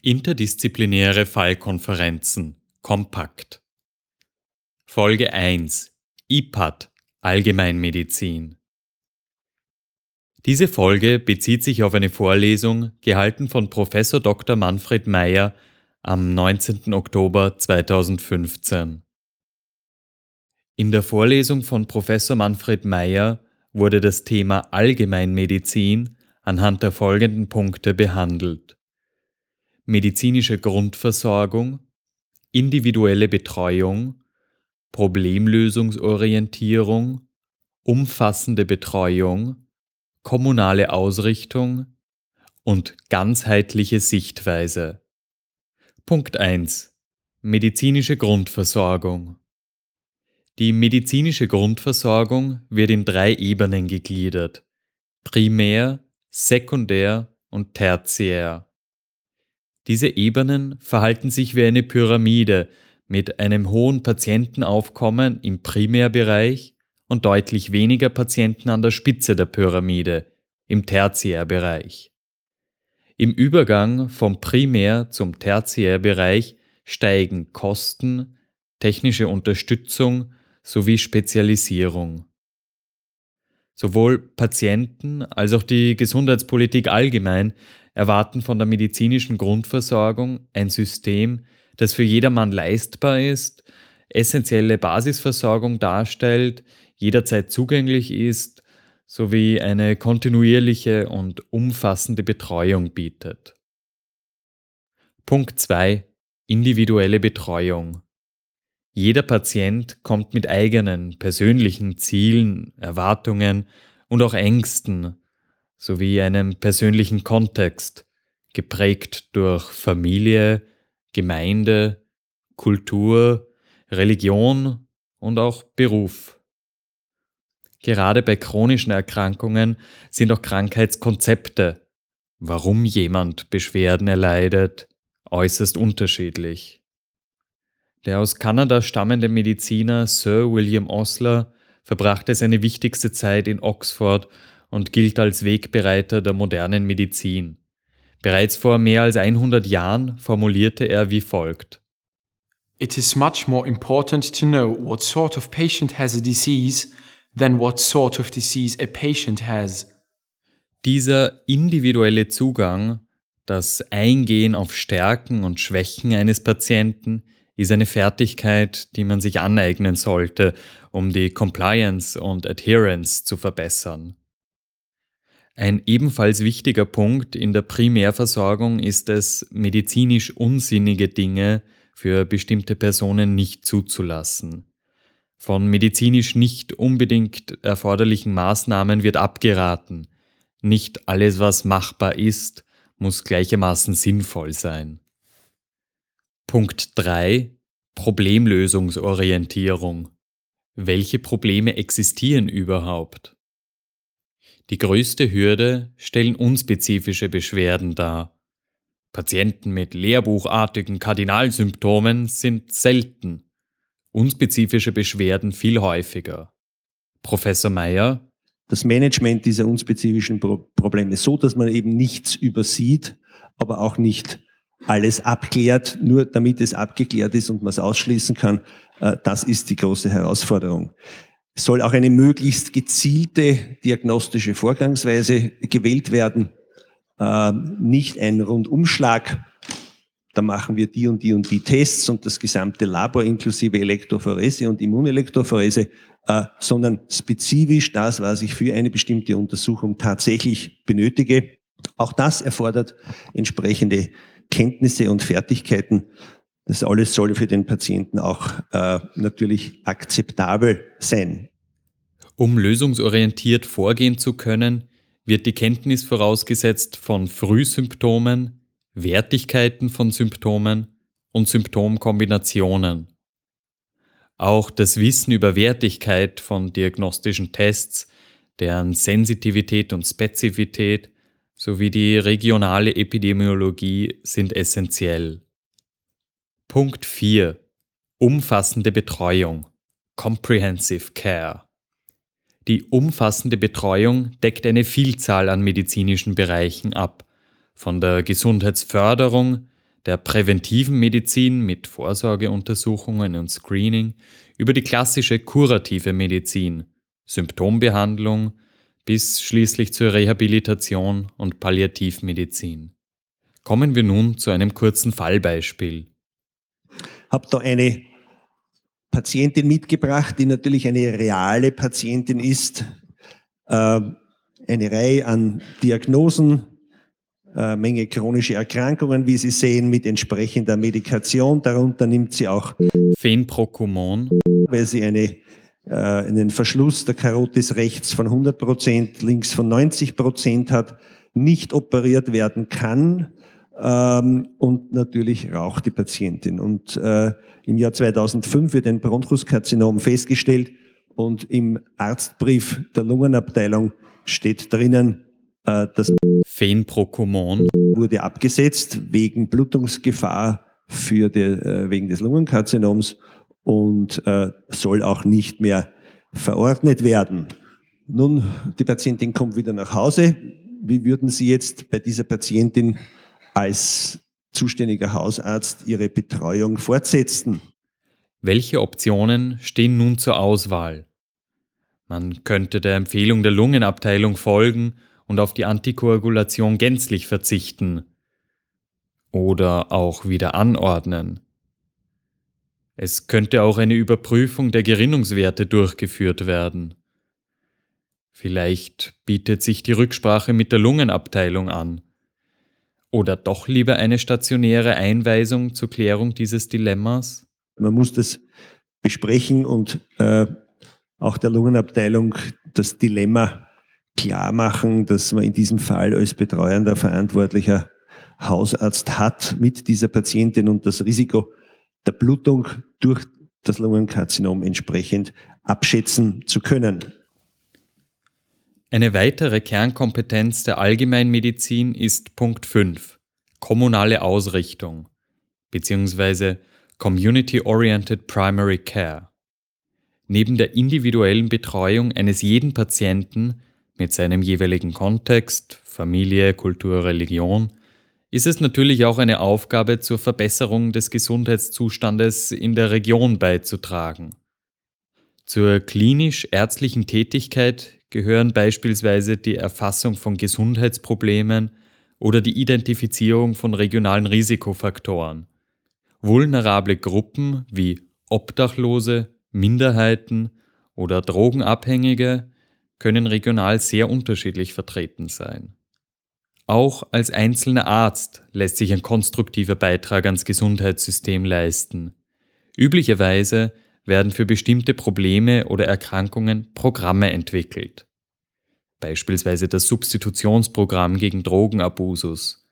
Interdisziplinäre Fallkonferenzen Kompakt Folge 1 IPAD Allgemeinmedizin Diese Folge bezieht sich auf eine Vorlesung, gehalten von Prof. Dr. Manfred Meyer am 19. Oktober 2015. In der Vorlesung von Prof. Manfred Meyer wurde das Thema Allgemeinmedizin anhand der folgenden Punkte behandelt. Medizinische Grundversorgung, individuelle Betreuung, Problemlösungsorientierung, umfassende Betreuung, kommunale Ausrichtung und ganzheitliche Sichtweise. Punkt 1. Medizinische Grundversorgung. Die medizinische Grundversorgung wird in drei Ebenen gegliedert. Primär, Sekundär und Tertiär. Diese Ebenen verhalten sich wie eine Pyramide mit einem hohen Patientenaufkommen im Primärbereich und deutlich weniger Patienten an der Spitze der Pyramide im Tertiärbereich. Im Übergang vom Primär- zum Tertiärbereich steigen Kosten, technische Unterstützung sowie Spezialisierung. Sowohl Patienten als auch die Gesundheitspolitik allgemein erwarten von der medizinischen Grundversorgung ein System, das für jedermann leistbar ist, essentielle Basisversorgung darstellt, jederzeit zugänglich ist, sowie eine kontinuierliche und umfassende Betreuung bietet. Punkt 2. Individuelle Betreuung. Jeder Patient kommt mit eigenen persönlichen Zielen, Erwartungen und auch Ängsten sowie einem persönlichen Kontext, geprägt durch Familie, Gemeinde, Kultur, Religion und auch Beruf. Gerade bei chronischen Erkrankungen sind auch Krankheitskonzepte, warum jemand Beschwerden erleidet, äußerst unterschiedlich. Der aus Kanada stammende Mediziner Sir William Osler verbrachte seine wichtigste Zeit in Oxford und gilt als Wegbereiter der modernen Medizin. Bereits vor mehr als 100 Jahren formulierte er wie folgt. It is much more important to know what sort of patient has a disease than what sort of disease a patient has. Dieser individuelle Zugang, das Eingehen auf Stärken und Schwächen eines Patienten, ist eine Fertigkeit, die man sich aneignen sollte, um die Compliance und Adherence zu verbessern. Ein ebenfalls wichtiger Punkt in der Primärversorgung ist es, medizinisch unsinnige Dinge für bestimmte Personen nicht zuzulassen. Von medizinisch nicht unbedingt erforderlichen Maßnahmen wird abgeraten. Nicht alles, was machbar ist, muss gleichermaßen sinnvoll sein. Punkt 3. Problemlösungsorientierung. Welche Probleme existieren überhaupt? Die größte Hürde stellen unspezifische Beschwerden dar. Patienten mit lehrbuchartigen Kardinalsymptomen sind selten, unspezifische Beschwerden viel häufiger. Professor Meyer das Management dieser unspezifischen Pro Probleme so, dass man eben nichts übersieht, aber auch nicht alles abklärt, nur damit es abgeklärt ist und man es ausschließen kann. Äh, das ist die große Herausforderung. Es soll auch eine möglichst gezielte diagnostische Vorgangsweise gewählt werden, äh, nicht ein Rundumschlag. Da machen wir die und die und die Tests und das gesamte Labor inklusive Elektrophorese und Immunelektrophorese, äh, sondern spezifisch das, was ich für eine bestimmte Untersuchung tatsächlich benötige. Auch das erfordert entsprechende Kenntnisse und Fertigkeiten. Das alles soll für den Patienten auch äh, natürlich akzeptabel sein. Um lösungsorientiert vorgehen zu können, wird die Kenntnis vorausgesetzt von Frühsymptomen, Wertigkeiten von Symptomen und Symptomkombinationen. Auch das Wissen über Wertigkeit von diagnostischen Tests, deren Sensitivität und Spezifität sowie die regionale Epidemiologie sind essentiell. Punkt 4. Umfassende Betreuung. Comprehensive Care. Die umfassende Betreuung deckt eine Vielzahl an medizinischen Bereichen ab, von der Gesundheitsförderung der präventiven Medizin mit Vorsorgeuntersuchungen und Screening über die klassische kurative Medizin, Symptombehandlung bis schließlich zur Rehabilitation und Palliativmedizin. Kommen wir nun zu einem kurzen Fallbeispiel. Habe da eine Patientin mitgebracht, die natürlich eine reale Patientin ist. Äh, eine Reihe an Diagnosen, äh, Menge chronische Erkrankungen, wie Sie sehen, mit entsprechender Medikation. Darunter nimmt sie auch Phenprocumon, weil sie eine, äh, einen Verschluss der Karotis rechts von 100 Prozent, links von 90 Prozent hat, nicht operiert werden kann. Ähm, und natürlich raucht die Patientin. Und äh, im Jahr 2005 wird ein Bronchuskarzinom festgestellt und im Arztbrief der Lungenabteilung steht drinnen, äh, das Phenprocumon wurde abgesetzt wegen Blutungsgefahr für die, äh, wegen des Lungenkarzinoms und äh, soll auch nicht mehr verordnet werden. Nun, die Patientin kommt wieder nach Hause. Wie würden Sie jetzt bei dieser Patientin als zuständiger Hausarzt Ihre Betreuung fortsetzen? Welche Optionen stehen nun zur Auswahl? Man könnte der Empfehlung der Lungenabteilung folgen und auf die Antikoagulation gänzlich verzichten oder auch wieder anordnen. Es könnte auch eine Überprüfung der Gerinnungswerte durchgeführt werden. Vielleicht bietet sich die Rücksprache mit der Lungenabteilung an. Oder doch lieber eine stationäre Einweisung zur Klärung dieses Dilemmas? Man muss das besprechen und äh, auch der Lungenabteilung das Dilemma klar machen, dass man in diesem Fall als betreuender Verantwortlicher Hausarzt hat mit dieser Patientin und das Risiko der Blutung durch das Lungenkarzinom entsprechend abschätzen zu können. Eine weitere Kernkompetenz der Allgemeinmedizin ist Punkt 5, kommunale Ausrichtung bzw. Community-Oriented Primary Care. Neben der individuellen Betreuung eines jeden Patienten mit seinem jeweiligen Kontext, Familie, Kultur, Religion, ist es natürlich auch eine Aufgabe zur Verbesserung des Gesundheitszustandes in der Region beizutragen. Zur klinisch-ärztlichen Tätigkeit gehören beispielsweise die Erfassung von Gesundheitsproblemen oder die Identifizierung von regionalen Risikofaktoren. Vulnerable Gruppen wie Obdachlose, Minderheiten oder Drogenabhängige können regional sehr unterschiedlich vertreten sein. Auch als einzelner Arzt lässt sich ein konstruktiver Beitrag ans Gesundheitssystem leisten. Üblicherweise werden für bestimmte Probleme oder Erkrankungen Programme entwickelt. Beispielsweise das Substitutionsprogramm gegen Drogenabusus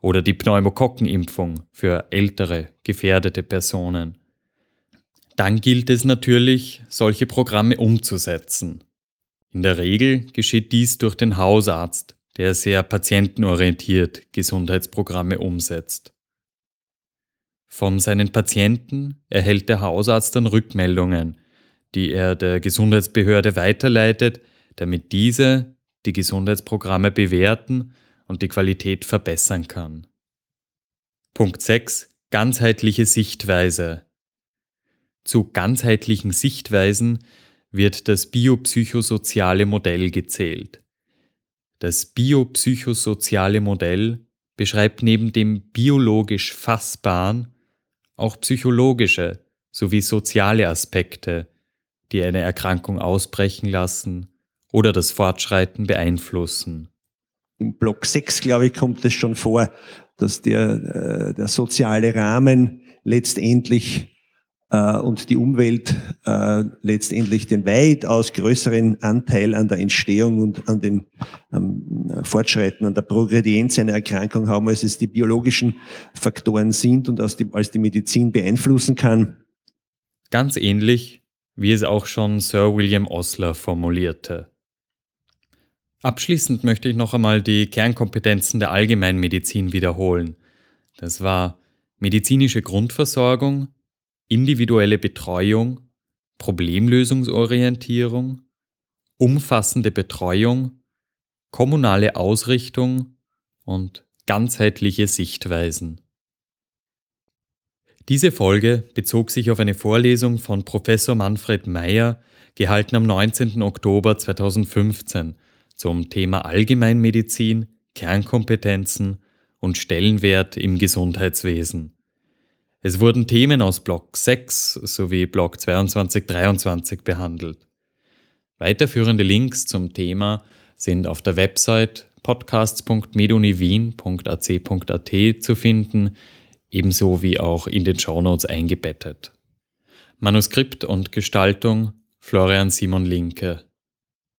oder die Pneumokokkenimpfung für ältere, gefährdete Personen. Dann gilt es natürlich, solche Programme umzusetzen. In der Regel geschieht dies durch den Hausarzt, der sehr patientenorientiert Gesundheitsprogramme umsetzt. Von seinen Patienten erhält der Hausarzt dann Rückmeldungen, die er der Gesundheitsbehörde weiterleitet, damit diese die Gesundheitsprogramme bewerten und die Qualität verbessern kann. Punkt 6. Ganzheitliche Sichtweise. Zu ganzheitlichen Sichtweisen wird das biopsychosoziale Modell gezählt. Das biopsychosoziale Modell beschreibt neben dem biologisch Fassbaren auch psychologische sowie soziale Aspekte, die eine Erkrankung ausbrechen lassen oder das Fortschreiten beeinflussen. Im Block 6, glaube ich, kommt es schon vor, dass der, äh, der soziale Rahmen letztendlich und die Umwelt äh, letztendlich den weitaus größeren Anteil an der Entstehung und an den ähm, Fortschreiten, an der Progredienz einer Erkrankung haben, als es die biologischen Faktoren sind und als die, als die Medizin beeinflussen kann. Ganz ähnlich, wie es auch schon Sir William Osler formulierte. Abschließend möchte ich noch einmal die Kernkompetenzen der Allgemeinmedizin wiederholen. Das war medizinische Grundversorgung, individuelle Betreuung, Problemlösungsorientierung, umfassende Betreuung, kommunale Ausrichtung und ganzheitliche Sichtweisen. Diese Folge bezog sich auf eine Vorlesung von Professor Manfred Meyer, gehalten am 19. Oktober 2015 zum Thema Allgemeinmedizin, Kernkompetenzen und Stellenwert im Gesundheitswesen. Es wurden Themen aus Block 6 sowie Block 22-23 behandelt. Weiterführende Links zum Thema sind auf der Website podcasts.meduniwien.ac.at zu finden, ebenso wie auch in den Shownotes eingebettet. Manuskript und Gestaltung Florian Simon Linke